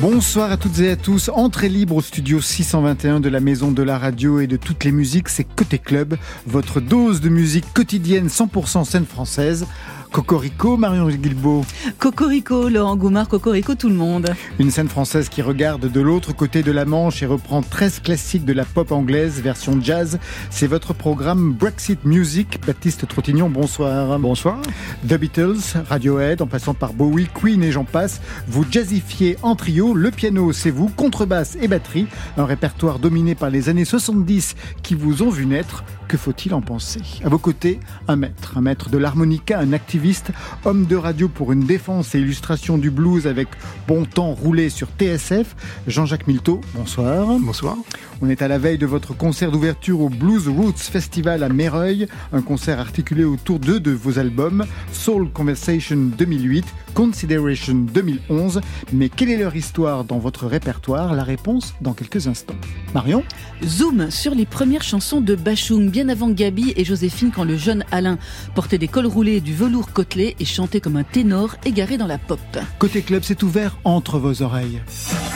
Bonsoir à toutes et à tous. Entrée libre au studio 621 de la Maison de la Radio et de toutes les musiques, c'est Côté Club, votre dose de musique quotidienne 100% scène française. Cocorico, Marion Guilbeault. Cocorico, Laurent Goumard, Cocorico, tout le monde. Une scène française qui regarde de l'autre côté de la Manche et reprend 13 classiques de la pop anglaise, version jazz. C'est votre programme Brexit Music. Baptiste Trottignon, bonsoir. Bonsoir. The Beatles, Radiohead, en passant par Bowie, Queen et j'en passe. Vous jazzifiez en trio. Le piano, c'est vous, contrebasse et batterie. Un répertoire dominé par les années 70 qui vous ont vu naître. Que faut-il en penser? À vos côtés, un maître, un maître de l'harmonica, un activiste, homme de radio pour une défense et illustration du blues avec bon temps roulé sur TSF, Jean-Jacques Milteau, bonsoir. Bonsoir. On est à la veille de votre concert d'ouverture au Blues Roots Festival à Méreuil, un concert articulé autour de de vos albums Soul Conversation 2008, Consideration 2011. Mais quelle est leur histoire dans votre répertoire? La réponse dans quelques instants. Marion? Zoom sur les premières chansons de Bachung, bien avant Gabi et Joséphine, quand le jeune Alain portait des cols roulés, du velours côtelé et chantait comme un ténor égaré dans la pop. Côté club, c'est ouvert entre vos oreilles.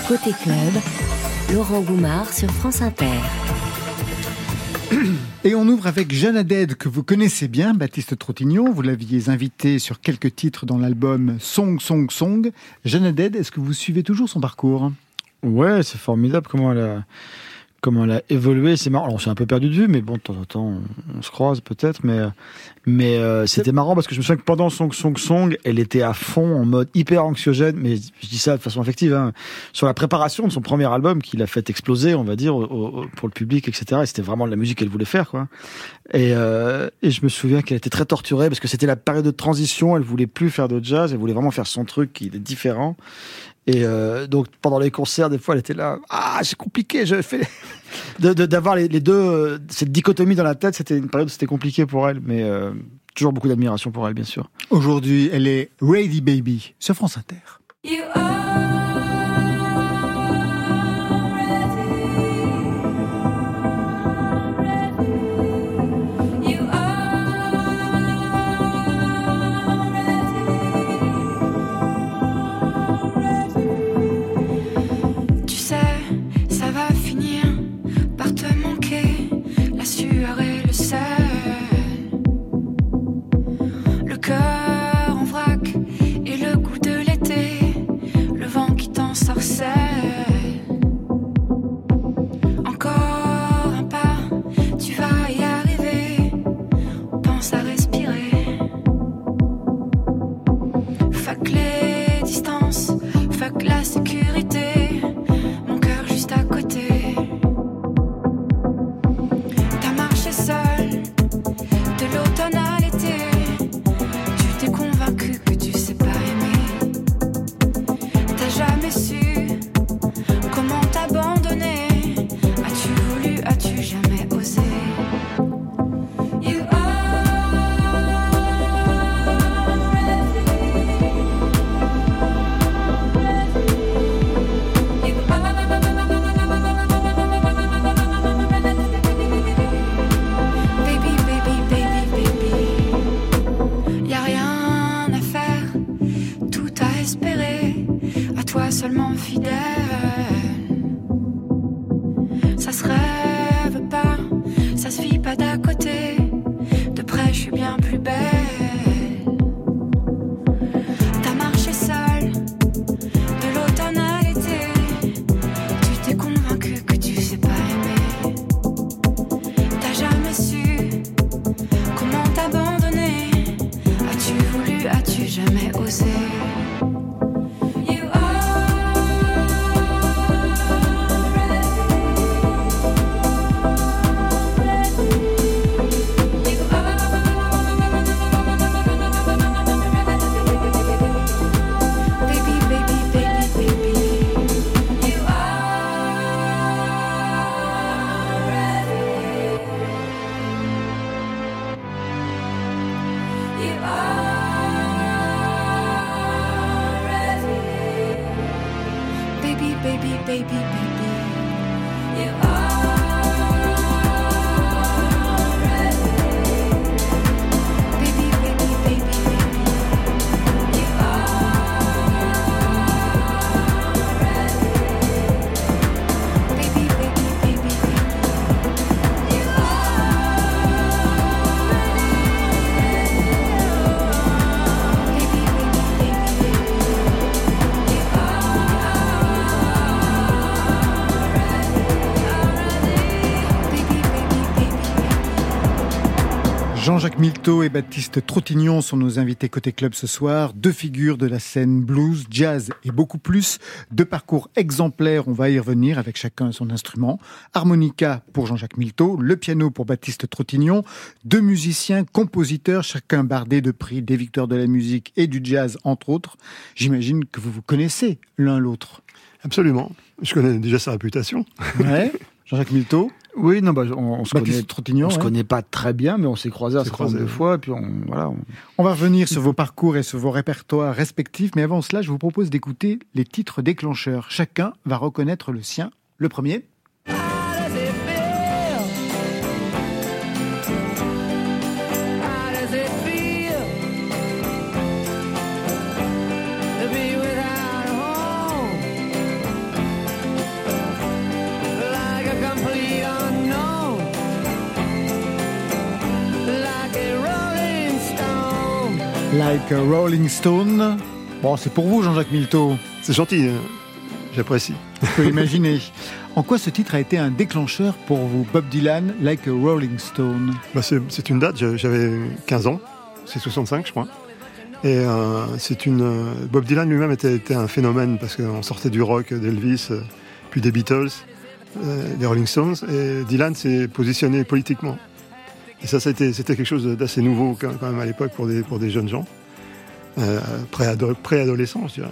Côté club, Laurent Goumard sur France Inter. Et on ouvre avec Jeanne Haddad, que vous connaissez bien, Baptiste Trottignon. Vous l'aviez invité sur quelques titres dans l'album Song, Song, Song. Jeanne Haddad, est-ce que vous suivez toujours son parcours? Ouais, c'est formidable comment elle a, comment elle a évolué. C'est marrant. Alors, on s'est un peu perdu de vue, mais bon, de temps en temps, on, on se croise peut-être. Mais, mais euh, c'était marrant parce que je me souviens que pendant Song Song Song, elle était à fond en mode hyper anxiogène. Mais je dis ça de façon affective, hein, sur la préparation de son premier album qu'il a fait exploser, on va dire, au, au, pour le public, etc. Et c'était vraiment de la musique qu'elle voulait faire, quoi. Et, euh, et je me souviens qu'elle était très torturée parce que c'était la période de transition. Elle voulait plus faire de jazz, elle voulait vraiment faire son truc qui est différent. Et euh, donc pendant les concerts, des fois, elle était là. Ah, c'est compliqué. Je fais d'avoir de, les, les, deux euh, cette dichotomie dans la tête. C'était une période où c'était compliqué pour elle, mais euh, toujours beaucoup d'admiration pour elle, bien sûr. Aujourd'hui, elle est Ready Baby sur France Inter. You are Milteau et Baptiste Trottignon sont nos invités côté club ce soir. Deux figures de la scène blues, jazz et beaucoup plus. Deux parcours exemplaires, on va y revenir avec chacun son instrument. Harmonica pour Jean-Jacques Milteau, le piano pour Baptiste Trottignon. Deux musiciens, compositeurs, chacun bardé de prix des victoires de la musique et du jazz entre autres. J'imagine que vous vous connaissez l'un l'autre. Absolument. Je connais déjà sa réputation. Ouais. Jean-Jacques Milteau, Oui, non, bah, on, on se Baptiste connaît. On se ouais. connaît pas très bien, mais on s'est croisés un certain nombre de fois, et puis on, voilà. on- On va revenir sur vos parcours et sur vos répertoires respectifs, mais avant cela, je vous propose d'écouter les titres déclencheurs. Chacun va reconnaître le sien. Le premier. Like a Rolling Stone. Bon, c'est pour vous, Jean-Jacques Milteau. C'est gentil, hein. j'apprécie. Je peux imaginer. En quoi ce titre a été un déclencheur pour vous, Bob Dylan, Like a Rolling Stone? Bah, c'est une date, j'avais 15 ans, c'est 65 je crois. Et euh, c'est une. euh, Bob Dylan lui-même était, était un phénomène parce qu'on sortait du rock d'Elvis, euh, puis des Beatles, euh, des Rolling Stones, et Dylan s'est positionné politiquement. Et ça, c'était c'était quelque chose d'assez nouveau quand même à l'époque pour des, pour des jeunes gens, euh, préado- préadolescents, je dirais.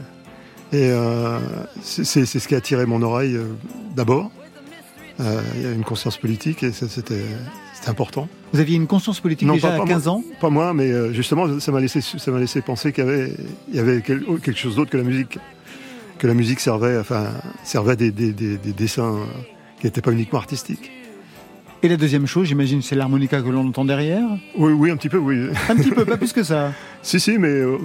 Et euh, c'est c'est- c'est ce qui a attiré mon oreille euh, d'abord. Euh, Il y a une conscience politique et ça, c'était c'était important. Vous aviez une conscience politique Non, déjà pas- à pas 15 ans? Pas moi, mais justement, ça m'a laissé, ça m'a laissé penser qu'il y avait, il y avait quel- quelque chose d'autre que la musique, que la musique servait, enfin, servait des, des, des, des dessins qui n'étaient pas uniquement artistiques. Et la deuxième chose, j'imagine, c'est l'harmonica que l'on entend derrière. Oui, oui, un petit peu, oui. Un petit peu, pas plus que ça. si, si, mais euh,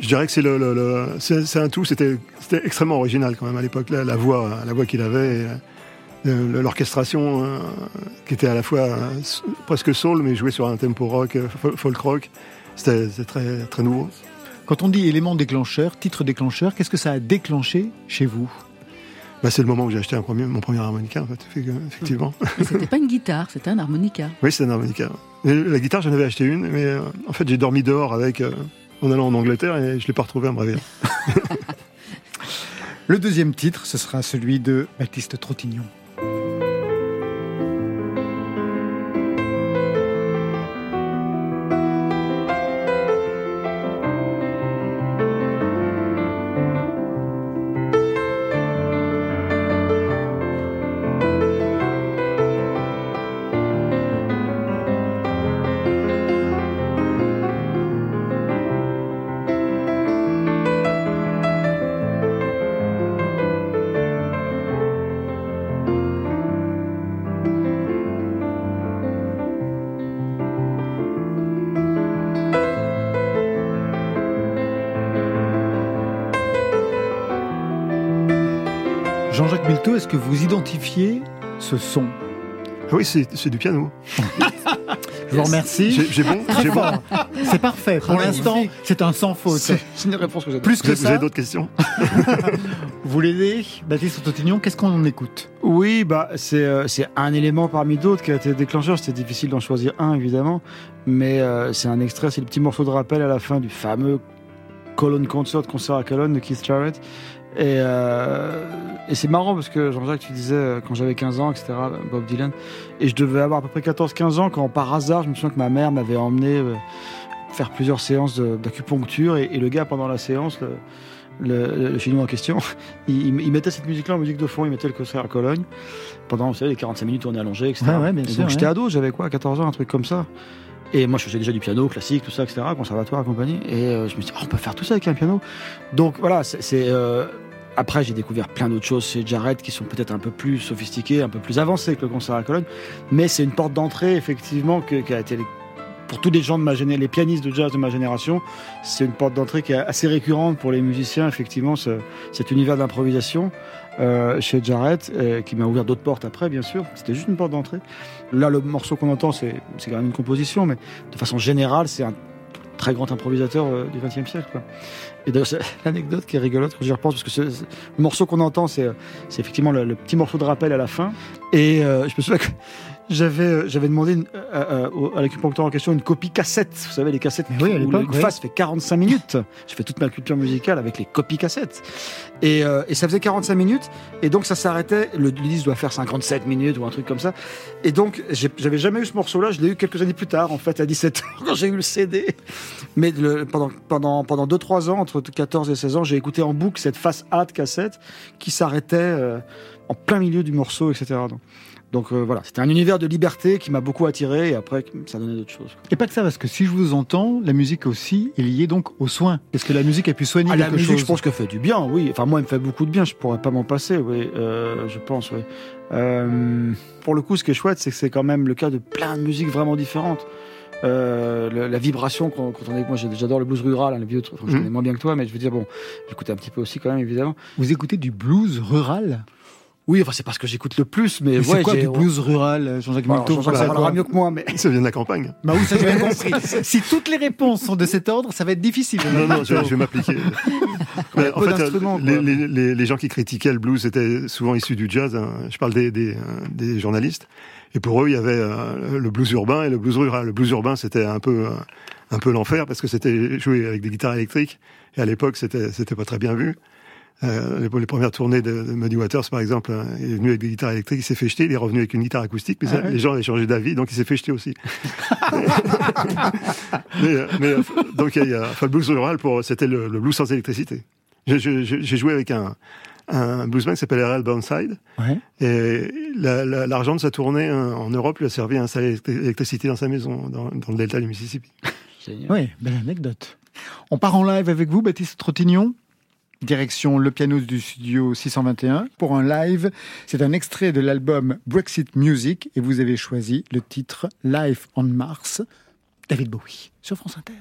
je dirais que c'est le, le- le- c'est, c'est un tout. C'était, extrêmement original quand même à l'époque. La, la voix, la voix qu'il avait, euh, l'orchestration euh, qui était à la fois euh, presque soul, mais jouée sur un tempo rock, fol- folk rock. C'était, c'était très, très nouveau. Quand on dit élément déclencheur, titre déclencheur, qu'est-ce que ça a déclenché chez vous? Bah, c'est le moment où j'ai acheté un premier, mon premier harmonica, en fait, effectivement. Mais c'était pas une guitare, c'était un harmonica. oui, c'est un harmonica. Et la guitare, j'en avais acheté une, mais euh, en fait, j'ai dormi dehors avec, euh, en allant en Angleterre et je l'ai pas retrouvé en me réveillant. Le deuxième titre, ce sera celui de Baptiste Trottignon. Vous identifiez ce son Ah oui, c'est, c'est du piano. Je vous remercie. J'ai, bon, j'ai bon. C'est parfait. Pour l'instant, c'est un sans faute. C'est une réponse que j'adore. Plus Vous que avez, vous avez ça, d'autres questions? Vous l'aidez, Baptiste Trottignon, qu'est-ce qu'on en écoute? Oui, bah c'est euh, un élément parmi d'autres qui a été déclencheur. C'était difficile d'en choisir un évidemment, mais euh, c'est un extrait, c'est le petit morceau de rappel à la fin du fameux Cologne Concert, concert à Cologne de Keith Jarrett. Et, euh, et c'est marrant parce que Jean-Jacques, tu disais euh, quand j'avais 15 ans, etc., Bob Dylan, et je devais avoir à peu près 14-15 ans quand par hasard, je me souviens que ma mère m'avait emmené euh, faire plusieurs séances d'acupuncture et, et le gars pendant la séance, le, le, le chinois en question, il, mettait cette musique-là en musique de fond, il mettait le concert à Cologne pendant vous savez, les 45 minutes où on est allongé, etc. Ouais, ouais, bien Et sûr, donc j'étais ado, j'avais quoi, 14 ans, un truc comme ça. Et moi, je faisais déjà du piano classique, tout ça, etc., conservatoire compagnie. Et euh, je me suis dit, oh, on peut faire tout ça avec un piano. Donc voilà, c'est- euh, après, j'ai découvert plein d'autres choses chez Jared qui sont peut-être un peu plus sophistiquées, un peu plus avancées que le concert à Cologne. Mais c'est une porte d'entrée, effectivement, qui a été pour tous les gens de ma génération, les pianistes de jazz de ma génération, c'est une porte d'entrée qui est assez récurrente pour les musiciens, effectivement, ce- cet univers d'improvisation euh, chez Jarrett, euh, qui m'a ouvert d'autres portes après, bien sûr. C'était juste une porte d'entrée. Là, le morceau qu'on entend, c'est quand même une composition, mais de façon générale, c'est un très grand improvisateur euh, du XXe siècle. Quoi. Et d'ailleurs, c'est l'anecdote qui est rigolote quand j'y repense, parce que ce- le morceau qu'on entend, c'est euh, c'est effectivement le, le petit morceau de rappel à la fin. Et euh, je me souviens que j'avais euh, j'avais demandé une- euh, euh, au- à l'acupuncteur en question une copie cassette. Vous savez, les cassettes oui, à où l'époque, le oui. face fait 45 minutes. J'ai fait toute ma culture musicale avec les copies cassettes. Et, euh, et ça faisait 45 minutes. Et donc ça s'arrêtait. Le, le disque doit faire 57 minutes ou un truc comme ça. Et donc j'avais jamais eu ce morceau-là. Je l'ai eu quelques années plus tard, en fait, à 17 ans, quand j'ai eu le CD. Mais le- pendant, pendant, pendant 2-3 ans, entre 14 et 16 ans, j'ai écouté en boucle cette face A de cassette qui s'arrêtait euh, en plein milieu du morceau, etc. Donc, donc euh, voilà, c'était un univers de liberté qui m'a beaucoup attiré et après ça donnait d'autres choses. Et pas que ça, parce que si je vous entends, la musique aussi est liée donc aux soins. Est-ce que la musique a pu soigner Ah, la quelque musique, chose je pense qu'elle fait du bien, oui. Enfin, moi, elle me fait beaucoup de bien. Je pourrais pas m'en passer, oui. Euh, je pense, oui. Euh, pour le coup, ce qui est chouette, c'est que c'est quand même le cas de plein de musiques vraiment différentes. Euh, la vibration quand, quand on est moi j'adore le blues rural hein, le vieux. Enfin, je Mhm. connais moins bien que toi mais je veux dire bon j'écoutais un petit peu aussi quand même évidemment Vous écoutez du blues rural? Oui enfin c'est pas ce que j'écoute le plus mais, Mais ouais, c'est quoi du blues rural, Jean-Jacques Bon, Milteau Jean-Jacques ça parlera mieux que moi mais Ça vient de la campagne. Bah oui, ça j'ai bien compris. si toutes les réponses sont de cet ordre, ça va être difficile. Non, non, je, je vais m'appliquer. En fait, d'instruments, les, quoi. les- les- les gens qui critiquaient le blues étaient souvent issus du jazz. hein. Je parle des, des, euh, des journalistes. Et pour eux, il y avait euh, le blues urbain et le blues rural. Le blues urbain, c'était un peu, euh, un peu l'enfer parce que c'était joué avec des guitares électriques. Et à l'époque, c'était, c'était pas très bien vu. Euh, les, premières tournées de, de Muddy Waters, par exemple, euh, il est venu avec des guitares électriques, il s'est fait jeter, il est revenu avec une guitare acoustique, mais ça, Ah les gens avaient changé d'avis, donc il s'est fait jeter aussi. mais, euh, mais, euh, donc il y a, enfin, le blues rural, pour, c'était le, le blues sans électricité. J'ai- joué avec un, un bluesman qui s'appelle R.L. Burnside, Ouais. et la- la- l'argent de sa tournée hein, en Europe lui a servi à installer l'électricité dans sa maison, dans, dans le delta du Mississippi. Génial. Oui, belle anecdote. On part en live avec vous, Baptiste Trottignon. Direction le piano du studio 621 pour un live. C'est un extrait de l'album Brexit Music et vous avez choisi le titre Life on Mars, David Bowie, sur France Inter.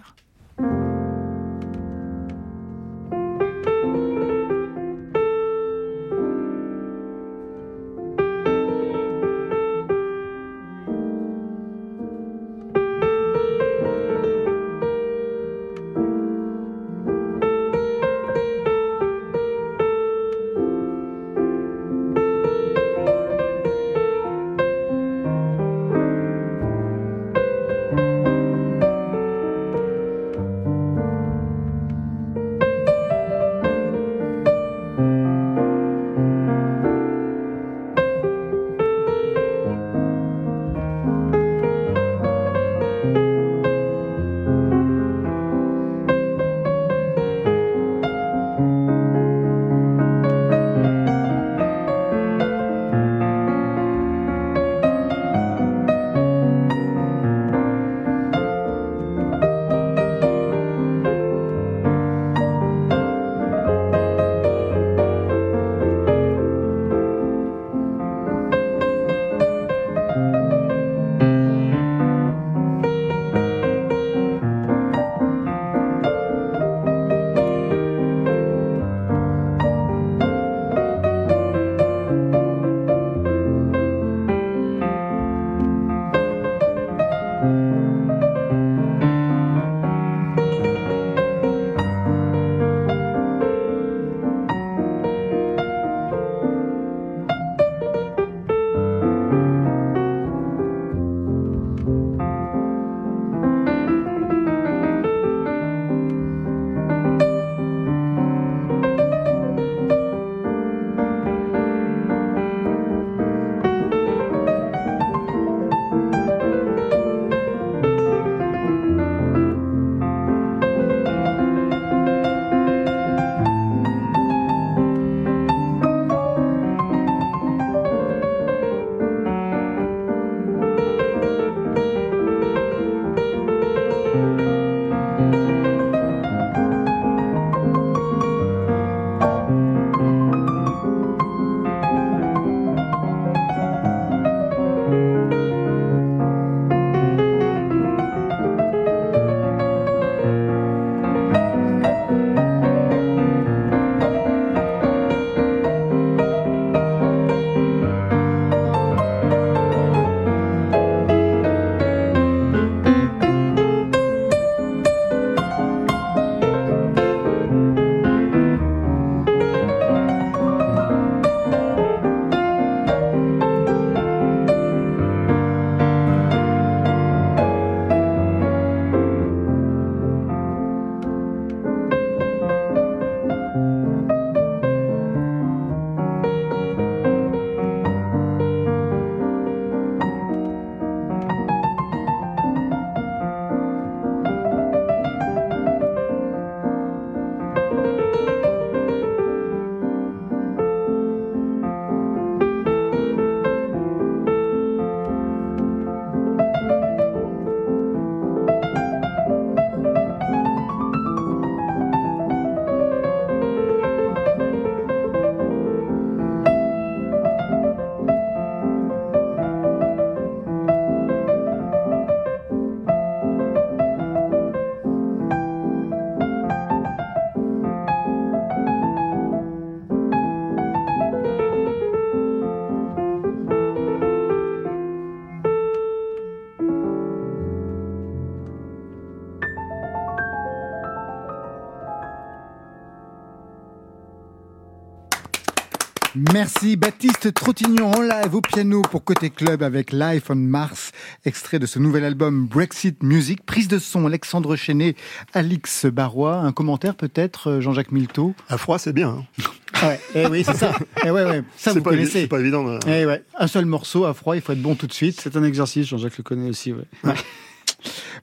Baptiste Trottignon en live au piano pour Côté Club avec Life on Mars, extrait de ce nouvel album Brexit Music, prise de son Alexandre Chenet, Alix Barrois, un commentaire peut-être euh, Jean-Jacques Milteau? À froid, c'est bien. hein. Ouais, eh oui, c'est ça. Eh ouais, ouais. Ça C'est vous pas, connaissez. c'est pas évident. de- Eh ouais. Un seul morceau à froid, il faut être bon tout de suite. C'est un exercice, Jean-Jacques le connaît aussi, ouais.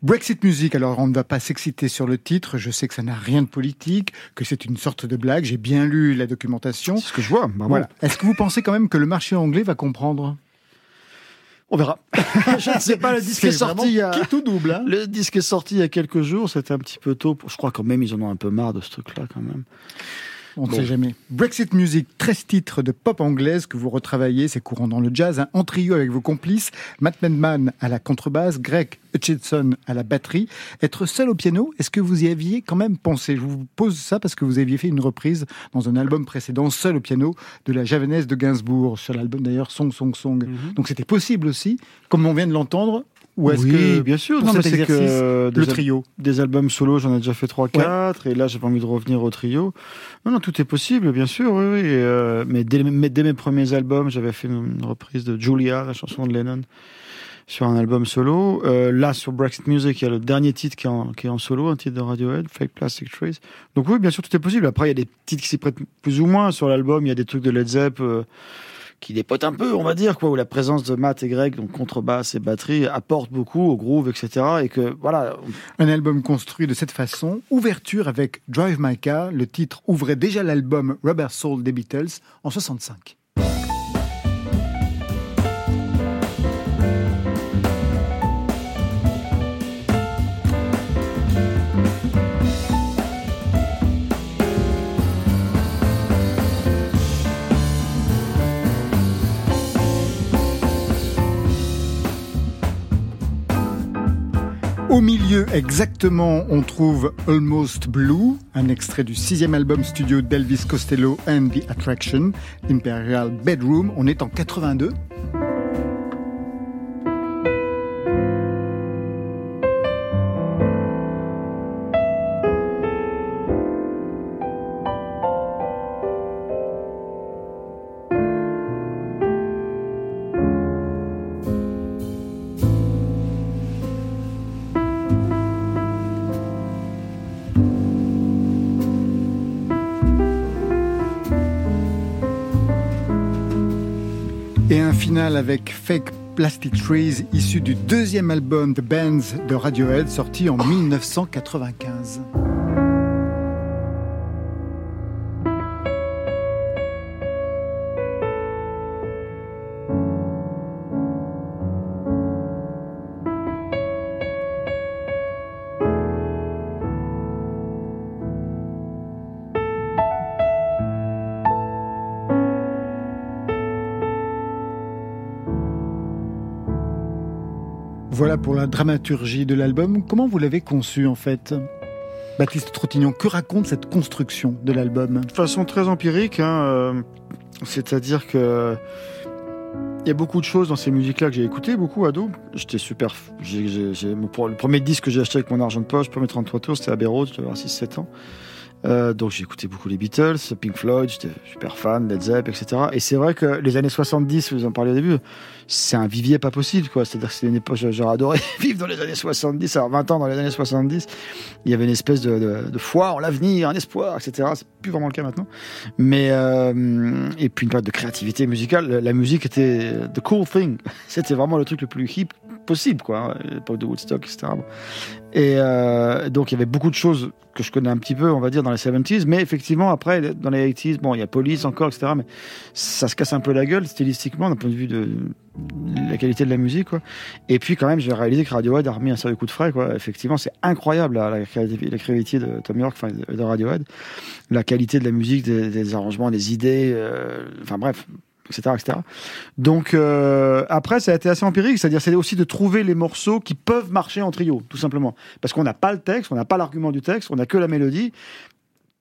Brexit Music, alors on ne va pas s'exciter sur le titre, je sais que ça n'a rien de politique, que c'est une sorte de blague, j'ai bien lu la documentation. C'est ce que je vois. bravo. Voilà. Est-ce que vous pensez quand même que le marché anglais va comprendre? On verra. je ne sais pas, le disque C'est est sorti il y a... vraiment qui tout double. Hein Le disque est sorti il y a quelques jours, c'était un petit peu tôt. pour- Je crois quand même ils en ont un peu marre de ce truc-là quand même. On ne Bon. sait jamais. Brexit Music, 13 titres de pop anglaise que vous retravaillez, c'est courant dans le jazz, hein, en trio avec vos complices, Matt Medman à la contrebasse, Greg Hutchinson à la batterie. Être seul au piano, est-ce que vous y aviez quand même pensé? Je vous pose ça parce que vous aviez fait une reprise dans un album précédent, seul au piano, de la javanaise de Gainsbourg, sur l'album d'ailleurs Song Song Song. Donc c'était possible aussi, comme on vient de l'entendre Ou est-ce oui, que bien sûr. pour Non, mais cet c'est exercice, que le trio des albums solo, j'en ai déjà fait 3-4, et là j'ai pas envie de revenir au trio. Non, non, tout est possible, bien sûr, oui, oui. et, euh, mais dès, mes- dès mes premiers albums, j'avais fait une, une reprise de Julia, la chanson de Lennon, sur un album solo. Euh, là, sur Brexit Music, il y a le dernier titre qui est, en, qui est en solo, un titre de Radiohead, Fake Plastic Trees. Donc oui, bien sûr, tout est possible. Après, il y a des titres qui s'y prêtent plus ou moins sur l'album. Il y a des trucs de Led Zepp euh, qui dépotent un peu, on va dire, quoi, où la présence de Matt et Greg, donc contrebasse et batterie, apporte beaucoup au groove, etc. Et que, voilà, Un album construit de cette façon, ouverture avec Drive My Car, le titre ouvrait déjà l'album Rubber Soul des Beatles en 65. Au milieu exactement, on trouve Almost Blue, un extrait du sixième album studio d'Elvis Costello and the Attraction, Imperial Bedroom. On est en 82. Avec Fake Plastic Trees, issu du deuxième album The Bands de Radiohead, sorti en 1995. Pour la dramaturgie de l'album. Comment vous l'avez conçu en fait? Baptiste Trottignon, que raconte cette construction de l'album? De façon très empirique, hein, euh, c'est-à-dire que il y a beaucoup de choses dans ces musiques-là que j'ai écoutées, beaucoup ado. J'étais super. le premier disque que j'ai acheté avec mon argent de poche, le premier 33 tours, c'était je devais avoir 6-7 ans. Euh, donc j'ai écouté beaucoup les Beatles, Pink Floyd, j'étais super fan, Led Zepp, etc. Et c'est vrai que les années 70, vous en parliez au début, c'est un vivier pas possible, quoi. C'est-à-dire que c'est une époque, j'aurais adoré vivre dans les années 70, alors 20 ans dans les années 70, il y avait une espèce de, foi en l'avenir, un espoir, etc. C'est plus vraiment le cas maintenant. Mais, euh, et puis une période de créativité musicale, la musique était the cool thing. C'était vraiment le truc le plus hip possible, quoi. hein, L'époque de Woodstock, etc. Et euh, donc il y avait beaucoup de choses que je connais un petit peu, on va dire, dans les 70s, mais effectivement, après, dans les 80s, bon, il y a Police encore, etc., mais ça se casse un peu la gueule stylistiquement, d'un point de vue de la qualité de la musique, quoi. Et puis, quand même, j'ai réalisé que Radiohead a remis un sérieux coup de frais, quoi. Effectivement, c'est incroyable, la, la, la créativité de Tom York, enfin, de Radiohead, la qualité de la musique, des, des arrangements, des idées, euh, enfin, bref, etc.. Donc euh, après, ça a été assez empirique, c'est-à-dire c'est aussi de trouver les morceaux qui peuvent marcher en trio, tout simplement, parce qu'on n'a pas le texte, on n'a pas l'argument du texte, on n'a que la mélodie.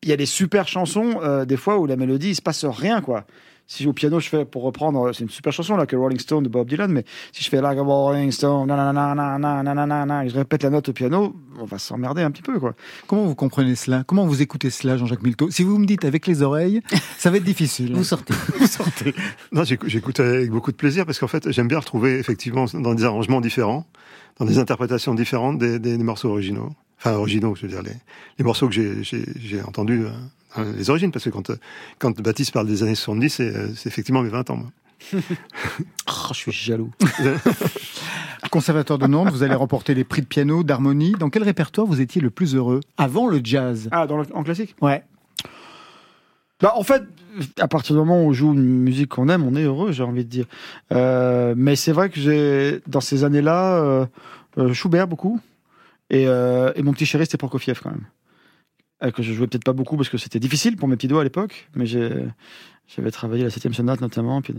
il y a des super chansons, euh, des fois, où la mélodie, il se passe rien, quoi. Si au piano, je fais, pour reprendre, c'est une super chanson, là, que Rolling Stone de Bob Dylan, mais si je fais Like a Rolling Stone, nanana, nanana, nanana, et je répète la note au piano, on va s'emmerder un petit peu, quoi. Comment vous comprenez cela? Comment vous écoutez cela, Jean-Jacques Milteau? Si vous me dites avec les oreilles, ça va être difficile. Vous sortez. Vous sortez. Non, j'écoute avec beaucoup de plaisir parce qu'en fait, j'aime bien retrouver effectivement dans des arrangements différents, dans des interprétations différentes des, des- des morceaux originaux. Enfin, originaux, je veux dire, les, les morceaux que j'ai- j'ai j'ai entendus, euh, les origines, parce que quand, euh, quand Baptiste parle des années 70, c'est euh, c'est effectivement mes 20 ans. moi. Oh, je suis jaloux. Conservateur de Nantes, vous allez remporter les prix de piano, d'harmonie. Dans quel répertoire vous étiez le plus heureux Avant le jazz? Ah, dans le- en classique? Ouais. Bah, en fait, à partir du moment où on joue une musique qu'on aime, on est heureux, j'ai envie de dire. Euh, mais c'est vrai que j'ai, dans ces années-là, euh, Schubert beaucoup. Et, euh, et mon petit chéri, c'était Prokofiev quand même. Euh, que je jouais peut-être pas beaucoup parce que c'était difficile pour mes petits doigts à l'époque, mais j'ai, j'avais travaillé la septième sonate notamment. Puis,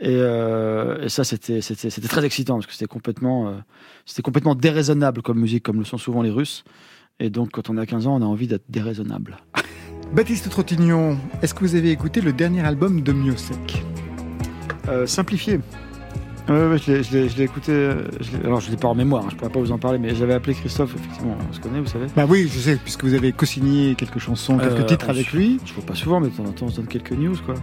et, euh, et ça, c'était, c'était, c'était très excitant parce que c'était complètement, euh, c'était complètement déraisonnable comme musique, comme le sont souvent les Russes. Et donc, quand on a 15 ans, on a envie d'être déraisonnable. Baptiste Trottignon, est-ce que vous avez écouté le dernier album de Miosek Euh, simplifié. Ouais, ouais, je l'ai- écouté. euh, je alors, je l'ai pas en mémoire, hein, je pourrais pas vous en parler, mais j'avais appelé Christophe, effectivement, on se connaît, vous savez. Bah oui, je sais, puisque vous avez co-signé quelques chansons, quelques Euh, titres on avec lui. Je vois pas souvent, mais de temps en temps, on se donne quelques news, quoi.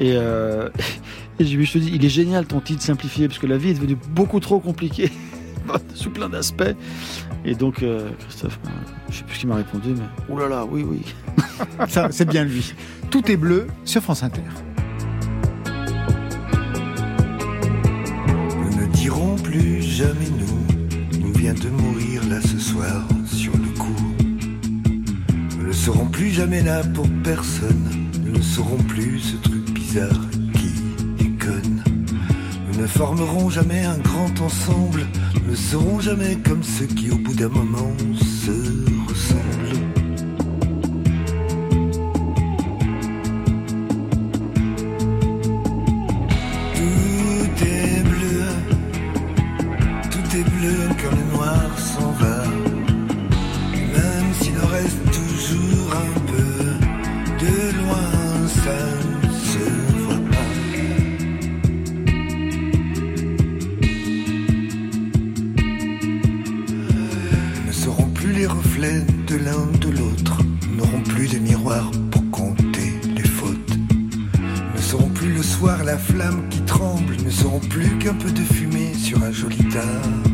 Et, euh, et je me suis dit, il est génial ton titre simplifié, parce que la vie est devenue beaucoup trop compliquée, sous plein d'aspects. Et donc, euh, Christophe, ben, je sais plus ce qu'il m'a répondu, mais oh là là, oui, oui. Ça, c'est bien lui. Tout est bleu sur France Inter. Plus jamais nous, nous vient de mourir là ce soir sur le coup. Nous ne serons plus jamais là pour personne, nous ne serons plus ce truc bizarre qui déconne. Nous ne formerons jamais un grand ensemble, nous ne serons jamais comme ceux qui au bout d'un moment se de l'un de l'autre, nous n'aurons plus de miroir pour compter les fautes. Ne serons plus le soir la flamme qui tremble, ne serons plus qu'un peu de fumée sur un joli tas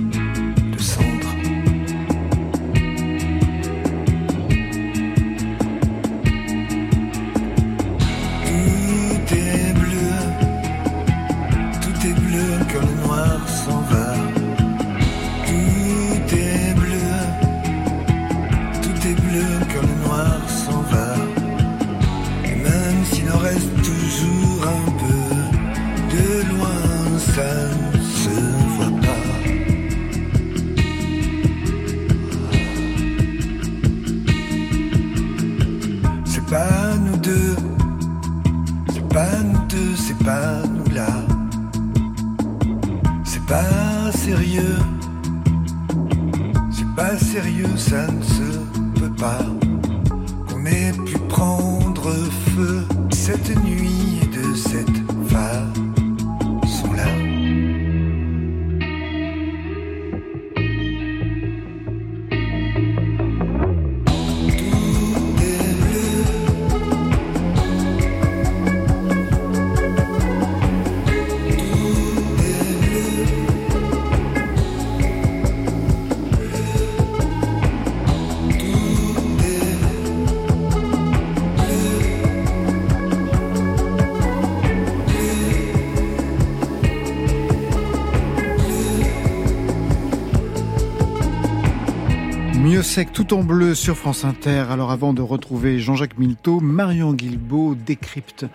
Miosek tout en bleu sur France Inter. Alors avant de retrouver Jean-Jacques Milteau, Marion Guilbault décrypte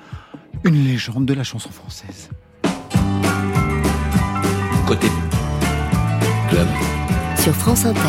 une légende de la chanson française. Côté club. Sur France Inter.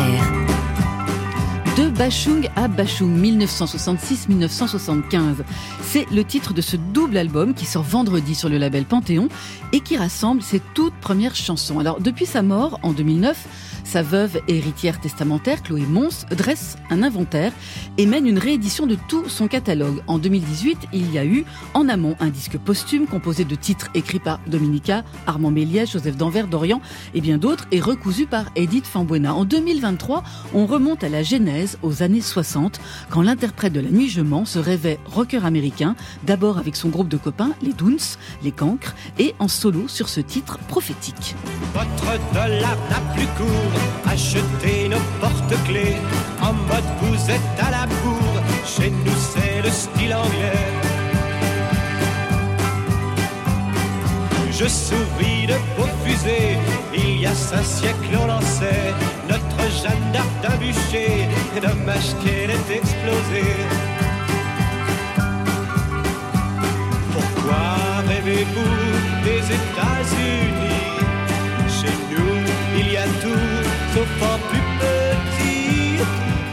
De Bachung à Bachung, 1966-1975. C'est le titre de ce double album qui sort vendredi sur le label Panthéon et qui rassemble ses toutes premières chansons. Alors, depuis sa mort en 2009, sa veuve héritière testamentaire, Chloé Mons, dresse un inventaire et mène une réédition de tout son catalogue. En 2018, il y a eu en amont un disque posthume composé de titres écrits par Dominica, Armand Méliès, Joseph Danvers, Dorian et bien d'autres et recousu par Edith Fambuena. En 2023, on remonte à la genèse aux années 60 quand l'interprète de La Nuit Je mens se rêvait rocker américain, d'abord avec son groupe de copains, les Doons, les Cancres, et en solo sur ce titre prophétique. Achetez nos porte-clés. En mode vous êtes à la bourre, chez nous c'est le style anglais. Je souris de vos fusées, il y a cinq siècles on lançait notre Jeanne d'Arc d'un bûcher, dommage qu'elle ait explosé. Pourquoi rêvez-vous des États-Unis? Chez nous, il y a tout, sauf en plus petit.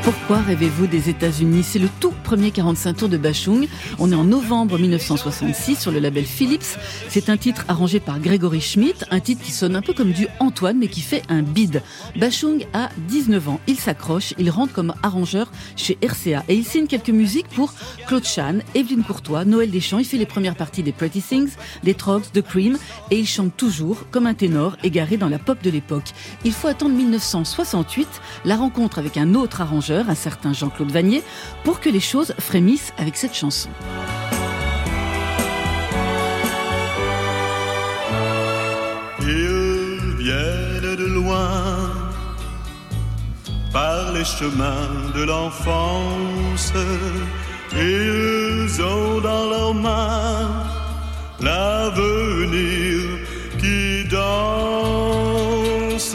Pourquoi rêvez-vous des États-Unis? C'est le tout premier 45 tours de Bachung. On est en novembre 1966 sur le label Philips. C'est un titre arrangé par Gregory Schmidt, un titre qui sonne un peu comme du Antoine mais qui fait un bide. Bachung a 19 ans. Il s'accroche, il rentre comme arrangeur chez RCA et il signe quelques musiques pour Claude Chan, Evelyne Courtois, Noël Deschamps. Il fait les premières parties des Pretty Things, des Trogs, de Cream et il chante toujours comme un ténor égaré dans la pop de l'époque. Il faut attendre 1968, la rencontre avec un autre arrangeur, un certain Jean-Claude Vanier, pour que les choses frémissent avec cette chanson. Ils viennent de loin par les chemins de l'enfance. Ils ont dans leurs mains l'avenir qui danse.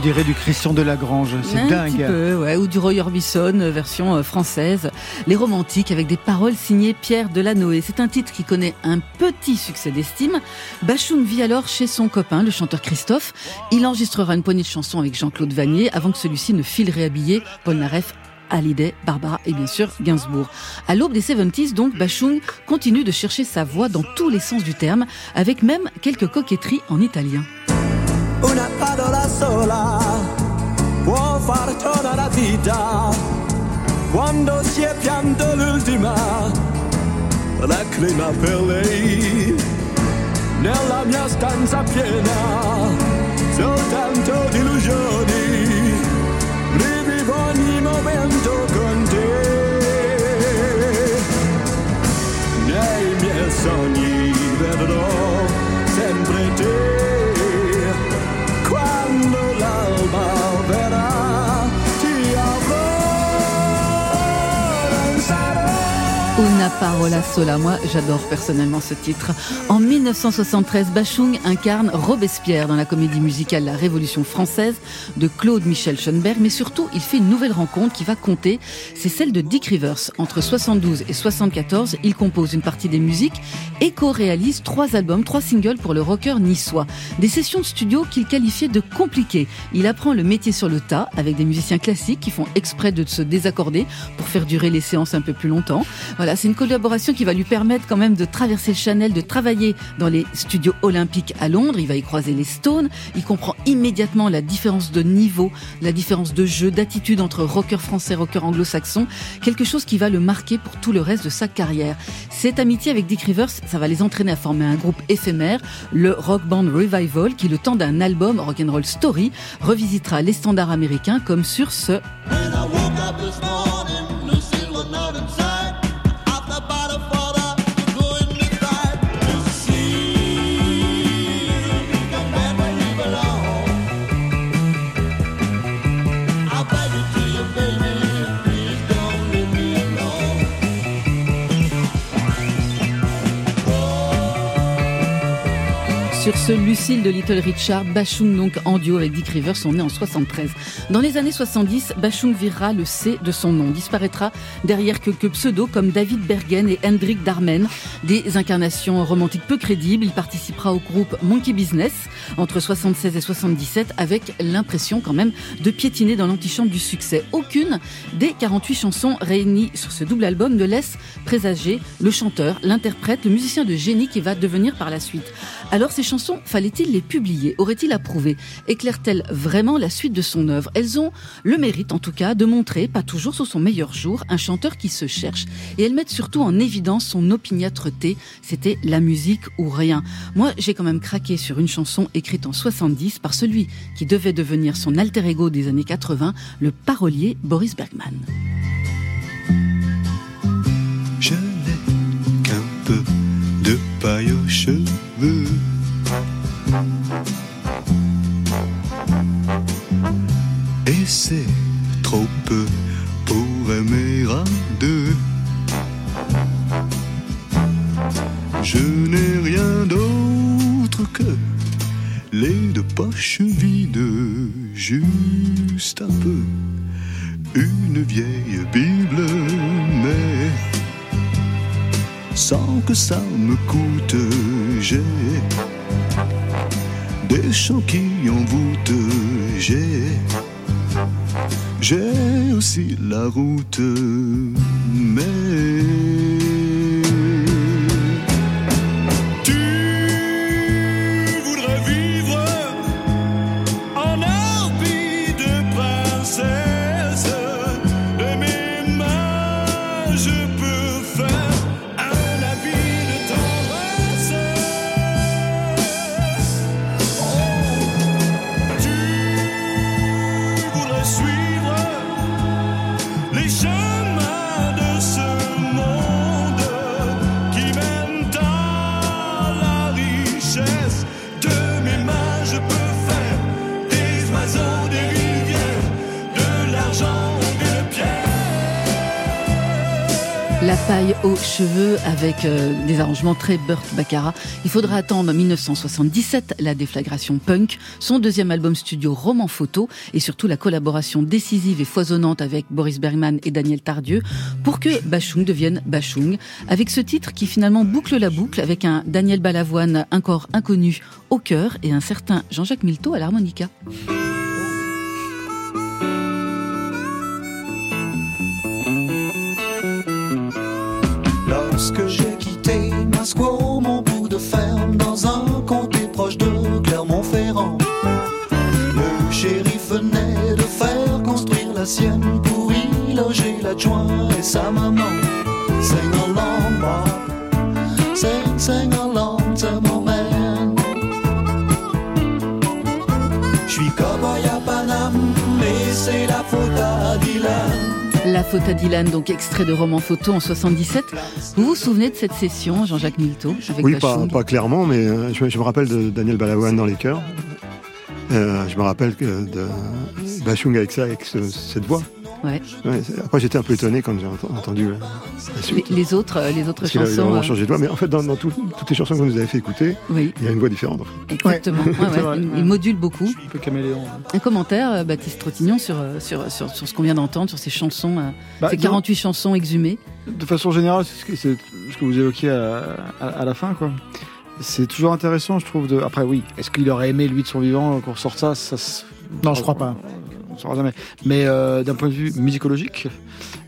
Dirait du Christian de Lagrange, c'est Un dingue. petit peu, ouais, ou du Roy Orbison, euh, version euh, française. Les romantiques avec des paroles signées Pierre Delanoë. C'est un titre qui connaît un petit succès d'estime. Bachung vit alors chez son copain, le chanteur Christophe. Il enregistrera une poignée de chansons avec Jean-Claude Vanier avant que celui-ci ne file réhabiller Paul Naref Hallyday, Barbara et bien sûr Gainsbourg. À l'aube des 70s, donc, Bachung continue de chercher sa voix dans tous les sens du terme, avec même quelques coquetteries en italien. Una parola sola può far tornare la vita. Quando si è pianto l'ultima lacrima per lei. Nella mia stanza piena soltanto di illusioni rivivo ogni momento con te. Nei miei sogni vedrò parola sola. Moi, j'adore personnellement ce titre. En 1973, Bachung incarne Robespierre dans la comédie musicale La Révolution française de Claude Michel Schoenberg, mais surtout, il fait une nouvelle rencontre qui va compter. C'est celle de Dick Rivers. Entre 72 et 74, il compose une partie des musiques et co-réalise trois albums, trois singles pour le rocker niçois. Des sessions de studio qu'il qualifiait de compliquées. Il apprend le métier sur le tas avec des musiciens classiques qui font exprès de se désaccorder pour faire durer les séances un peu plus longtemps. Voilà, c'est une collaboration qui va lui permettre quand même de traverser le Chanel, de travailler dans les studios olympiques à Londres. Il va y croiser les Stones. Il comprend immédiatement la différence de niveau, la différence de jeu, d'attitude entre rocker français, rocker anglo-saxon. Quelque chose qui va le marquer pour tout le reste de sa carrière. Cette amitié avec Dick Rivers, ça va les entraîner à former un groupe éphémère, le Rock Band Revival, qui le temps d'un album Rock'n'Roll Story revisitera les standards américains comme sur ce Lucille de Little Richard, Bachung donc en duo avec Dick Rivers sont nés en 73. Dans les années 70, Bachung virera le C de son nom, disparaîtra derrière quelques pseudos comme David Bergen et Hendrik Darmen, des incarnations romantiques peu crédibles. Il participera au groupe Monkey Business entre 76 et 77 avec l'impression quand même de piétiner dans l'antichambre du succès. Aucune des 48 chansons réunies sur ce double album ne laisse présager le chanteur, l'interprète, le musicien de génie qui va devenir par la suite. Alors ces chansons, fallait-il les publier Aurait-il approuvé? Éclairent-elles vraiment la suite de son œuvre? Elles ont le mérite en tout cas de montrer, pas toujours sous son meilleur jour, un chanteur qui se cherche. Et elles mettent surtout en évidence son opiniâtreté. C'était la musique ou rien. Moi, j'ai quand même craqué sur une chanson écrite en 70 par celui qui devait devenir son alter ego des années 80, le parolier Boris Bergman. Je n'ai qu'un peu de paille aux cheveux. Et c'est trop peu pour aimer à deux. Je n'ai rien d'autre que les deux poches vides, juste un peu. Une vieille Bible, mais sans que ça me coûte, j'ai des chants qui envoûtent, j'ai j'ai aussi la route, mais aux cheveux avec euh, des arrangements très Burt Baccarat. Il faudra attendre 1977, la déflagration punk, son deuxième album studio Roman Photo et surtout la collaboration décisive et foisonnante avec Boris Bergman et Daniel Tardieu pour que Bachung devienne Bachung. Avec ce titre qui finalement boucle la boucle avec un Daniel Balavoine encore inconnu au cœur et un certain Jean-Jacques Milteau à l'harmonica. Lorsque j'ai quitté Masquo, mon bout de ferme, dans un comté proche de Clermont-Ferrand, le shérif venait de faire construire la sienne pour y loger l'adjoint et sa maman. Sing along, La faute à Dylan, donc extrait de roman photo en 77. Vous vous souvenez de cette session, Jean-Jacques Milteau, avec Oui, pas, clairement, mais euh, je, me- je me rappelle de Daniel Balavoine dans les chœurs. Euh, je me rappelle que de Bachung avec ça, avec ce- cette voix. Ouais. Ouais, c'est- après, j'étais un peu étonné quand j'ai ent- entendu euh, la Les, suite. les autres, euh, les autres Parce qu'il a chansons. vraiment euh, changé de voix. Mais en fait, dans, dans tout- toutes les chansons que vous nous avez fait écouter, Oui. il y a une voix différente. en fait. Exactement. Ouais, Il, il module beaucoup. Un peu caméléon. Un commentaire, euh, Baptiste Trottignon, sur, euh, sur, sur, sur ce qu'on vient d'entendre, sur ces chansons, euh, Bah, ces disons- 48 chansons exhumées. De façon générale, c'est ce que, c'est ce que vous évoquiez à, à- à la fin, quoi. C'est toujours intéressant, je trouve. De... Après, oui, est-ce qu'il aurait aimé, lui, de son vivant, qu'on ressorte ça, ça Non, je crois pas. On saura jamais. Mais euh, d'un point de vue musicologique,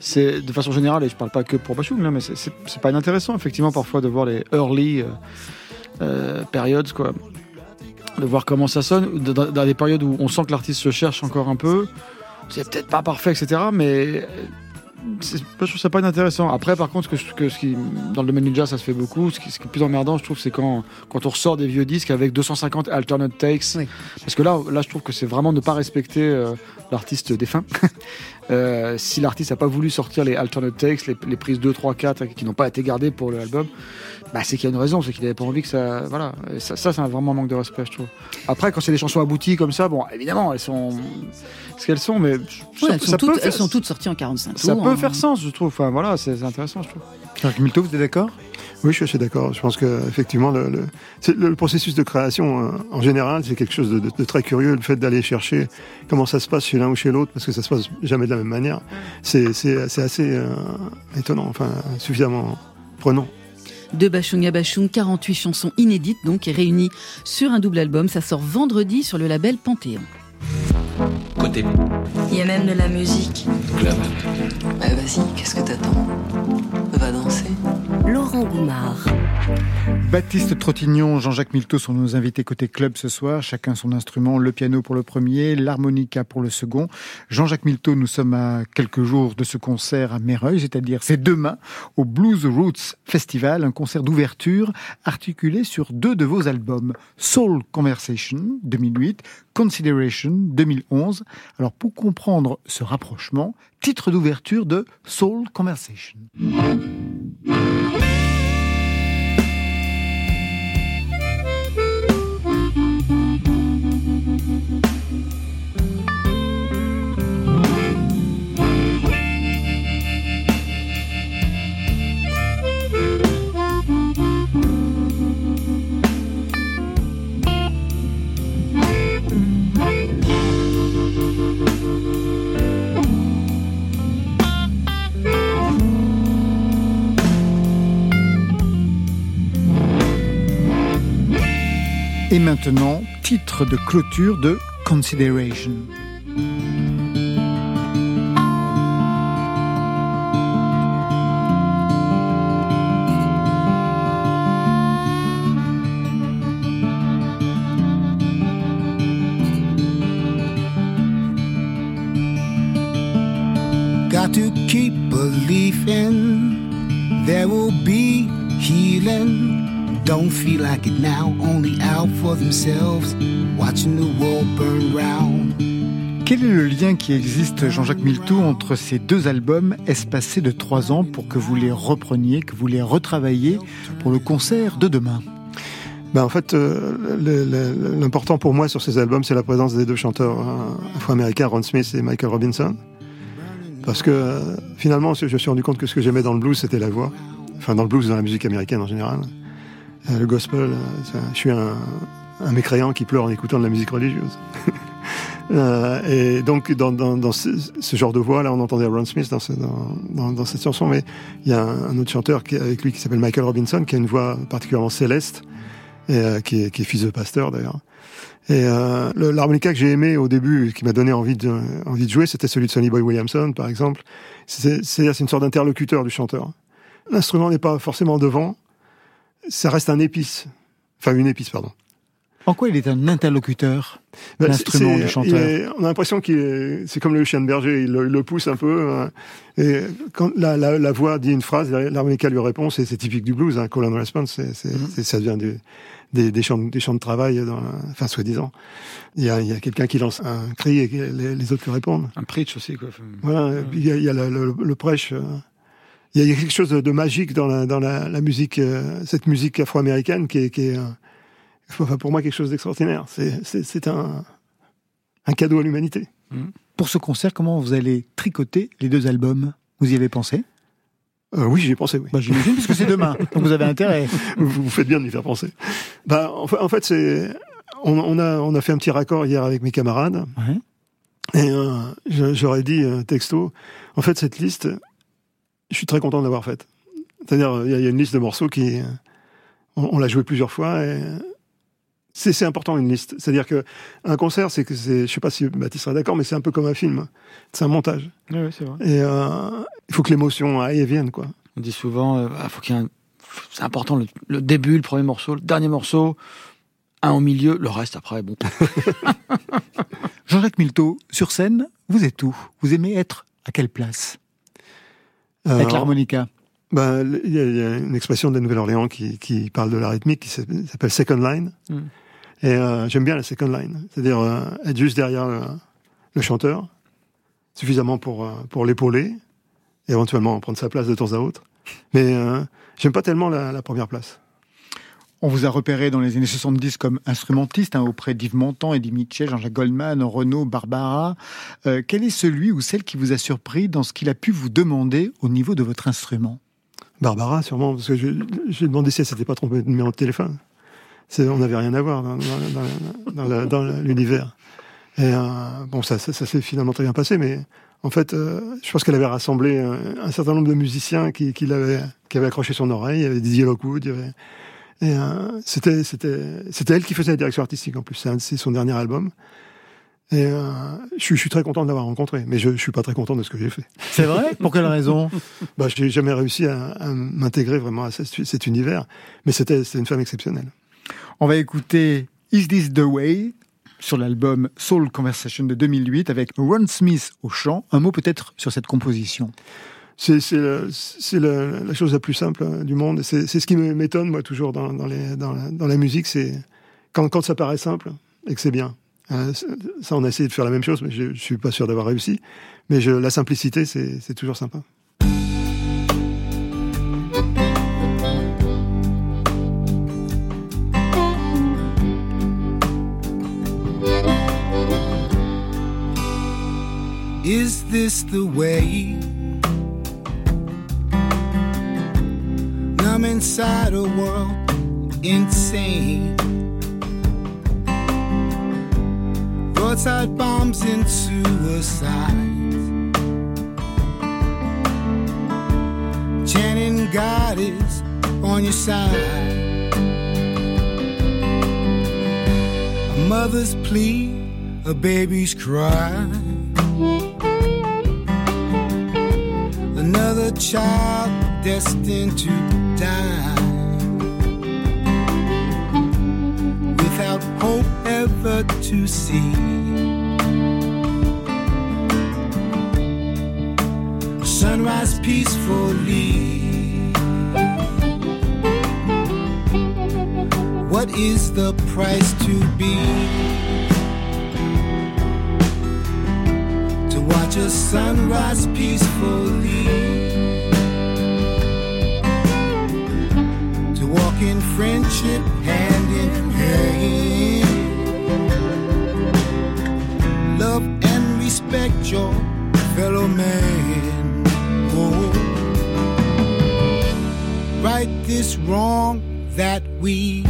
c'est de façon générale, et je parle pas que pour Bachung, là, mais c'est- pas inintéressant, effectivement, parfois, de voir les early euh, euh, periods, quoi. De voir comment ça sonne, dans, dans des périodes où on sent que l'artiste se cherche encore un peu. C'est peut-être pas parfait, etc., mais je trouve ça pas inintéressant. Après, par contre, que, que ce qui, dans le domaine du jazz, ça se fait beaucoup. Ce qui, ce qui est plus emmerdant, je trouve, c'est quand, quand on ressort des vieux disques avec 250 alternate takes. Parce que là, là, je trouve que c'est vraiment ne pas respecter euh, l'artiste défunt. Euh, si l'artiste n'a pas voulu sortir les alternate takes, les, les prises 2, 3, 4 qui n'ont pas été gardées pour l'album, bah, c'est qu'il y a une raison, c'est qu'il n'avait pas envie que ça. Voilà. Et ça, ça c'est un vraiment manque de respect, je trouve. Après, quand c'est des chansons abouties comme ça, bon, évidemment, elles sont ce qu'elles sont, mais Ouais, ça, elles, sont ça toutes, peut elles sont toutes sorties en 45 ça tours, peut hein. faire sens, je trouve. Enfin, voilà, c'est intéressant, je trouve. Jacques Milto, vous êtes d'accord? Oui, je suis assez d'accord. Je pense que effectivement, le, le, c'est- le processus de création, euh, en général, c'est quelque chose de, de- de très curieux. Le fait d'aller chercher comment ça se passe chez l'un ou chez l'autre, parce que ça se passe jamais de la même manière, c'est, assez euh, étonnant, enfin, suffisamment prenant. De Bachung à Bachung, 48 chansons inédites donc et réunies sur un double album. Ça sort vendredi sur le label Panthéon. Côté Il y a même de la musique. club. Eh, vas-y, qu'est-ce que t'attends? Va danser. Laurent Goumard. Baptiste Trottignon, Jean-Jacques Milteau sont nos invités côté club ce soir. Chacun son instrument, le piano pour le premier, l'harmonica pour le second. Jean-Jacques Milteau, nous sommes à quelques jours de ce concert à Méreuil, c'est-à-dire c'est demain au Blues Roots Festival, un concert d'ouverture articulé sur deux de vos albums, Soul Conversation 2008, Consideration 2011. Alors pour comprendre ce rapprochement, titre d'ouverture de Soul Conversation. Et maintenant, titre de clôture de Consideration. Got to keep believing there will be healing. Don't feel like it now, only out for themselves, watching the world burn round. Quel est le lien qui existe, Jean-Jacques Milteau, entre ces deux albums espacés de trois ans pour que vous les repreniez, que vous les retravailliez pour le concert de demain? Ben, en fait, euh, l'important pour moi sur ces albums, c'est la présence des deux chanteurs euh, afro-américains, Ron Smith et Michael Robinson. Parce que euh, finalement, je me suis rendu compte que ce que j'aimais dans le blues, c'était la voix. Enfin, dans le blues, dans la musique américaine en général. Euh, le gospel, euh, je suis un, mécréant qui pleure en écoutant de la musique religieuse. Euh, et donc, dans, ce, genre de voix, là, on entendait Ron Smith dans, ce- dans, dans, dans cette chanson, mais il y a un, autre chanteur avec lui qui s'appelle Michael Robinson, qui a une voix particulièrement céleste, et, qui, est, fils de pasteur d'ailleurs. Et l'harmonica que j'ai aimé au début, qui m'a donné envie de, de jouer, c'était celui de Sonny Boy Williamson, par exemple. C'est une sorte d'interlocuteur du chanteur. L'instrument n'est pas forcément devant, ça reste un épice. Enfin, une épice, pardon. En quoi il est un interlocuteur, Ben, l'instrument du chanteur est- On a l'impression qu'il est, c'est comme le chien de berger, il le, il le pousse un peu. hein. et quand la, la, la voix dit une phrase, l'harmonica lui répond, c'est typique du blues, hein, call and response, ça vient du- des, des, champs, des champs de travail, dans enfin soi-disant. Il y a, il y a quelqu'un qui lance un cri et les, les autres lui répondent. Un preach aussi, quoi. Voilà, il y a, il y a le, le- le prêche. euh, Il y, a, quelque chose de, magique dans la, dans la, la musique, euh, cette musique afro-américaine qui est, qui est euh, enfin, pour moi quelque chose d'extraordinaire. C'est, un, un cadeau à l'humanité. Pour ce concert, comment vous allez tricoter les deux albums? Vous y avez pensé? Euh, oui, j'y ai pensé, oui. Bah, J'imagine, parce que c'est demain, donc vous avez intérêt. vous, vous faites bien de m'y faire penser. Bah, en, fa- en fait, c'est, on, on a, on a fait un petit raccord hier avec mes camarades. Et j'aurais dit texto, en fait, cette liste, je suis très content de l'avoir faite. C'est-à-dire, il y, a- il y a une liste de morceaux qui, on, on l'a joué plusieurs fois et c'est c'est important une liste. C'est-à-dire que un concert, c'est que c'est, je sais pas si Baptiste sera d'accord, mais c'est un peu comme un film. C'est un montage. Oui, oui, c'est vrai. Et euh, il faut que l'émotion aille et vienne, quoi. On dit souvent, euh, ah, faut qu'il y ait un- c'est important le, le début, le premier morceau, le dernier morceau, un au milieu, le reste après, bon. Jean-Jacques Milteau, sur scène, vous êtes où? Vous aimez être à quelle place? Avec Alors, l'harmonica Ben, il y, a- il y a une expression de la Nouvelle-Orléans qui, qui parle de la rythmique qui s'appelle second line. Mm. Et euh, j'aime bien la second line, c'est-à-dire euh, être juste derrière le, le chanteur, suffisamment pour, euh, pour l'épauler, et éventuellement prendre sa place de temps à autre. Mais euh, j'aime pas tellement la, la première place. On vous a repéré dans les années 70 comme instrumentiste hein, auprès d'Yves Montand, Eddie Mitchell, Jean-Jacques Goldman, Renaud, Barbara. Euh, quel est celui ou celle qui vous a surpris dans ce qu'il a pu vous demander au niveau de votre instrument? Barbara, sûrement, parce que je, je lui ai demandé si elle s'était pas trompée de numéro de téléphone. On n'avait rien à voir dans, dans- dans- dans l'univers. Et euh, bon, ça, ça, ça s'est finalement très bien passé, mais en fait, euh, je pense qu'elle avait rassemblé un, un certain nombre de musiciens qui, qui, l'avaient, qui avaient accroché son oreille. Il y avait Didier il y avait... Et euh, c'était, c'était, c'était elle qui faisait la direction artistique en plus. C'est, un- c'est son dernier album. Et euh, je, suis, je suis très content de l'avoir rencontré, mais je, je suis pas très content de ce que j'ai fait. C'est vrai? Pour quelle raison? Bah, Je n'ai jamais réussi à, à m'intégrer vraiment à cet, cet univers, mais c'était, c'était une femme exceptionnelle. On va écouter Is This the Way sur l'album Soul Conversation de 2008 avec Ron Smith au chant. Un mot peut-être sur cette composition. C'est, la chose la plus simple euh, du monde. C'est, ce qui m'étonne, moi, toujours dans, la, musique, c'est quand, ça paraît simple et que c'est bien. Euh, ça, on a essayé de faire la même chose, mais je, je suis pas sûr d'avoir réussi. Mais la simplicité, c'est, c'est toujours sympa. Is this the way? I'm inside a world insane. Roadside bombs and suicides. Chanting God is on your side. A mother's plea, a baby's cry. Another child destined to die without hope ever to see. Sunrise peacefully. What is the price to be? To watch a sunrise peacefully. In friendship hand in hand. Love and respect your fellow man. Oh. Right this wrong that we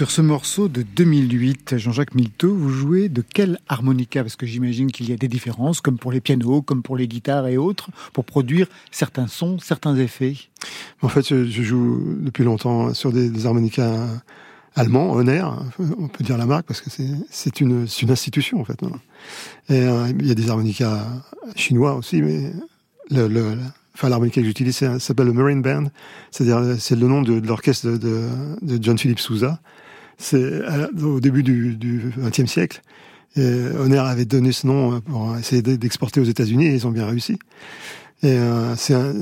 Sur ce morceau de 2008, Jean-Jacques Milteau, vous jouez de quel harmonica? Parce que j'imagine qu'il y a des différences, comme pour les pianos, comme pour les guitares et autres, pour produire certains sons, certains effets. En fait, je, joue depuis longtemps sur des, des harmonicas allemands, Honner, on peut dire la marque, parce que c'est une, institution, en fait. Et euh, il y a des harmonicas chinois aussi, mais le, l'harmonica que j'utilise, s'appelle le Marine Band, c'est-à-dire c'est le nom de, l'orchestre de, de, de John Philip Sousa. C'est au début du, XXe siècle. Et Honner avait donné ce nom pour essayer d'exporter aux États-Unis et ils ont bien réussi. Et euh, c'est un,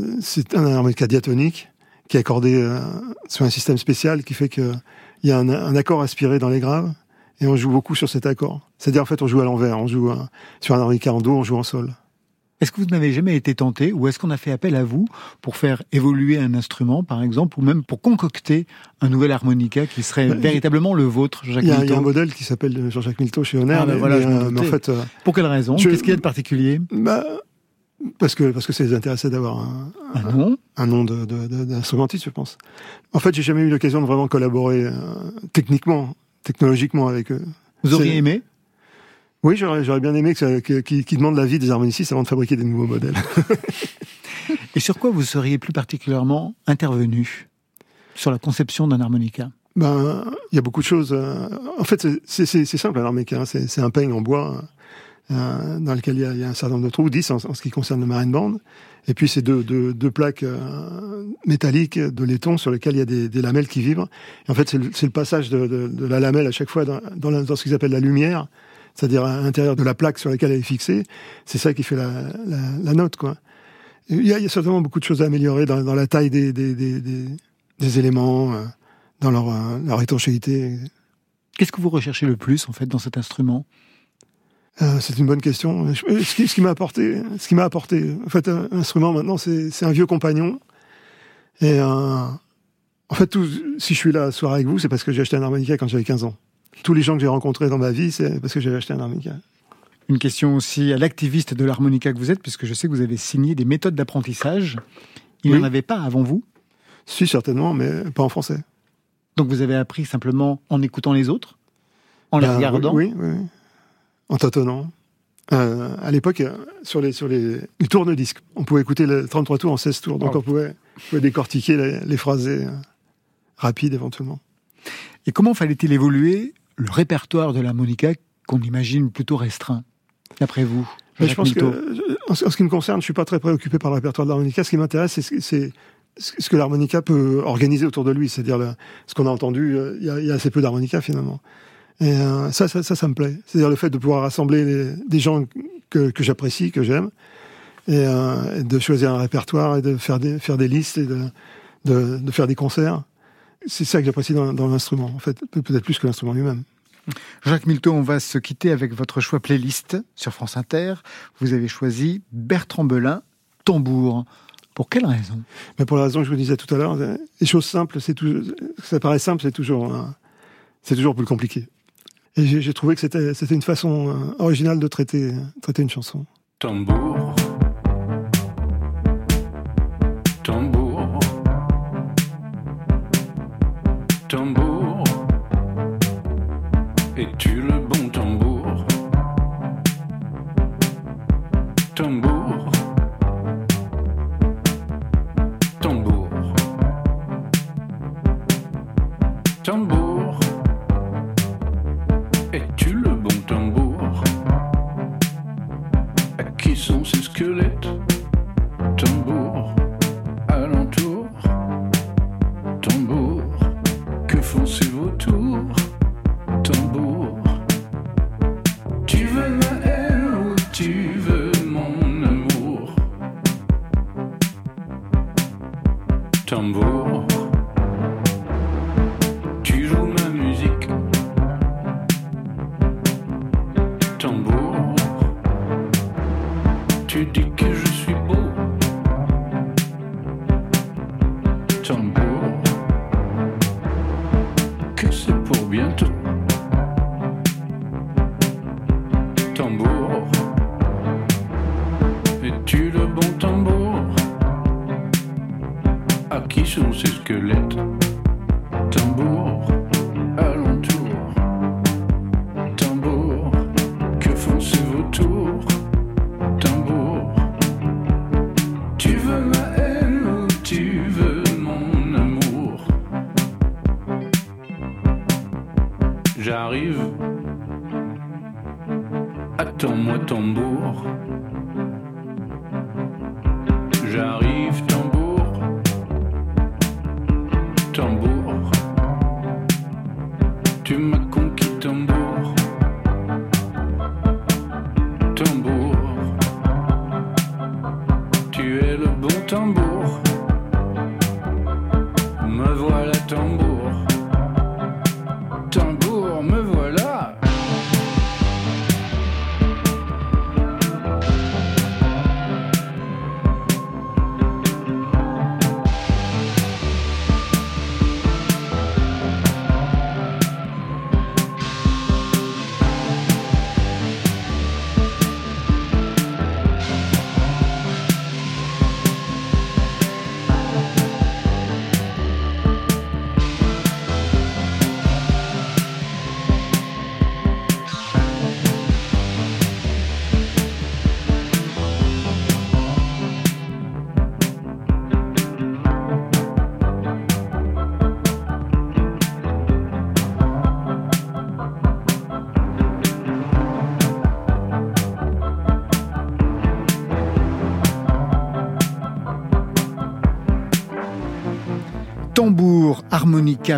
un harmonica diatonique qui est accordé euh, sur un système spécial qui fait que il y a un, accord aspiré dans les graves et on joue beaucoup sur cet accord. C'est-à-dire en fait on joue à l'envers, on joue un- sur un harmonica en do, on joue en sol. Est-ce que vous n'avez jamais été tenté, ou est-ce qu'on a fait appel à vous pour faire évoluer un instrument, par exemple, ou même pour concocter un nouvel harmonica qui serait Bah, véritablement le vôtre, Jacques Il y, a, il y a Milteau un modèle qui s'appelle Jean-Jacques Milteau chez Honner, Ah, ben voilà, euh, en fait euh, Pour quelle raison? je- Qu'est-ce qu'il y a de particulier? Bah, parce que parce que ça les intéressait d'avoir un, Un nom un nom de- de- de- d'instrumentiste, je pense. En fait, j'ai jamais eu l'occasion de vraiment collaborer euh, techniquement, technologiquement avec eux. Vous auriez aimé? Oui, j'aurais bien aimé ça- que- qu'ils qu'ils demandent l'avis des harmonicistes avant de fabriquer des nouveaux modèles. Et sur quoi vous seriez plus particulièrement intervenu Sur la conception d'un harmonica? Ben, il y a beaucoup de choses. euh, En fait, c'est- simple un harmonica. hein. C'est un peigne en bois euh, dans lequel il y, a, il y a un certain nombre de trous, 10 en, en ce qui concerne le marine band. Et puis, c'est deux, deux, deux plaques euh, métalliques de laiton sur lesquelles il y a des, des lamelles qui vibrent. Et en fait, c'est le, le passage de, de- de la lamelle à chaque fois dans, dans, la- dans ce qu'ils appellent la lumière, c'est-à-dire à l'intérieur de la plaque sur laquelle elle est fixée. C'est ça qui fait la, la, la note, quoi. Il y, a, il y a certainement beaucoup de choses à améliorer dans, dans la taille des, des, des, des, des éléments, euh, dans leur, euh, leur étanchéité. Qu'est-ce que vous recherchez le plus, en fait, dans cet instrument? Euh, c'est une bonne question. Je- Ce qui, m'a apporté, ce qui m'a apporté, en fait, un instrument maintenant, c'est un vieux compagnon. Et en fait, tout, si je suis là ce soir avec vous, c'est parce que j'ai acheté un harmonica quand j'avais 15 ans. Tous les gens que j'ai rencontrés dans ma vie, c'est parce que j'avais acheté un harmonica. Une question aussi à l'activiste de l'harmonica que vous êtes, puisque je sais que vous avez signé des méthodes d'apprentissage. Il Oui. n'en avait pas avant vous? Si, certainement, mais pas en français. Donc vous avez appris simplement en écoutant les autres? En les Ben, regardant? oui, oui, oui. En tâtonnant. Euh, à l'époque, euh, sur les, sur les, les tourne-disques, on pouvait écouter les 33 tours en 16 tours, donc Oh. on, pouvait, on pouvait décortiquer les, les phrasés euh, rapides éventuellement. Et comment fallait-il évoluer le répertoire de l'harmonica qu'on imagine plutôt restreint, d'après vous je pense que, en ce qui me concerne, je suis pas très préoccupé par le répertoire de l'harmonica. Ce qui m'intéresse, c'est ce- que l'harmonica peut organiser autour de lui. C'est-à-dire ce qu'on a entendu, euh, il y, a, il y a assez peu d'harmonica finalement. Et euh, ça, ça, ça, ça me plaît. C'est-à-dire le fait de pouvoir rassembler les- des gens que, que j'apprécie, que j'aime, et, euh, et de choisir un répertoire et de faire des, faire des listes et de, de, de faire des concerts. C'est ça que j'apprécie dans, dans l'instrument, en fait, Pe- peut-être plus que l'instrument lui-même. Jacques Milteau, on va se quitter avec votre choix playlist sur France Inter. Vous avez choisi Bertrand Belin, Tambour. Pour quelle raison? Mais pour la raison que je vous disais tout à l'heure, les choses simples, c'est tout, ça paraît simple, c'est toujours, euh, c'est toujours plus compliqué. Et j'ai trouvé que c'était, c'était une façon euh, originale de traiter, traiter une chanson. Tambour. Attends-moi tambour.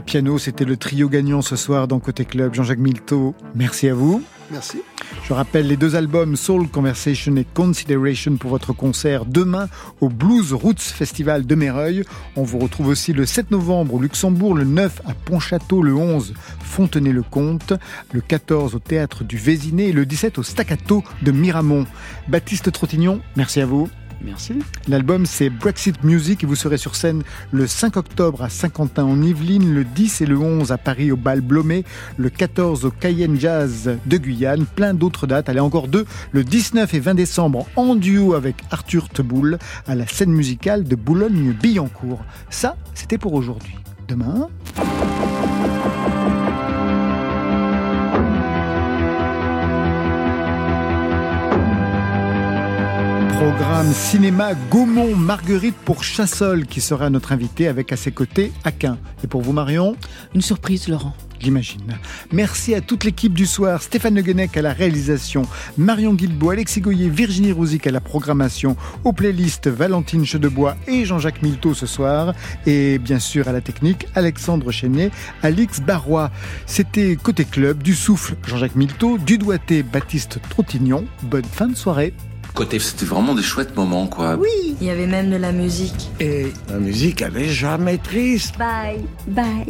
Piano, c'était le trio gagnant ce soir dans Côté Club. Jean-Jacques Milteau, merci à vous. Merci. Je rappelle les deux albums Soul Conversation et Consideration pour votre concert demain au Blues Roots Festival de Méreuil. On vous retrouve aussi le 7 novembre au Luxembourg, le 9 à Pontchâteau, le 11 Fontenay-le-Comte, le 14 au Théâtre du Vésiné et le 17 au Staccato de Miramont. Baptiste Trottignon, merci à vous. Merci. L'album c'est Brexit Music vous serez sur scène le 5 octobre à Saint-Quentin en Yvelines, le 10 et le 11 à Paris au Bal Blomet, le 14 au Cayenne Jazz de Guyane, plein d'autres dates. Allez encore deux, le 19 et 20 décembre en duo avec Arthur Teboul à la scène musicale de Boulogne-Billancourt. Ça, c'était pour aujourd'hui. Demain... Programme cinéma Gaumont Marguerite pour Chassol qui sera notre invité avec à ses côtés Aquin. Et pour vous Marion Une surprise Laurent. J'imagine. Merci à toute l'équipe du soir, Stéphane Le Guenec à la réalisation, Marion Guilbault, Alexis Goyer, Virginie Rouzic à la programmation, aux playlists Valentine Chedebois et Jean-Jacques Milteau ce soir, et bien sûr à la technique, Alexandre Chénier, Alix Barrois. C'était Côté Club, du souffle Jean-Jacques Milteau, du doigté Baptiste Trottignon. Bonne fin de soirée. Côté, c'était vraiment des chouettes moments, quoi. Oui, il y avait même de la musique. Et la musique, elle est jamais triste. Bye, bye.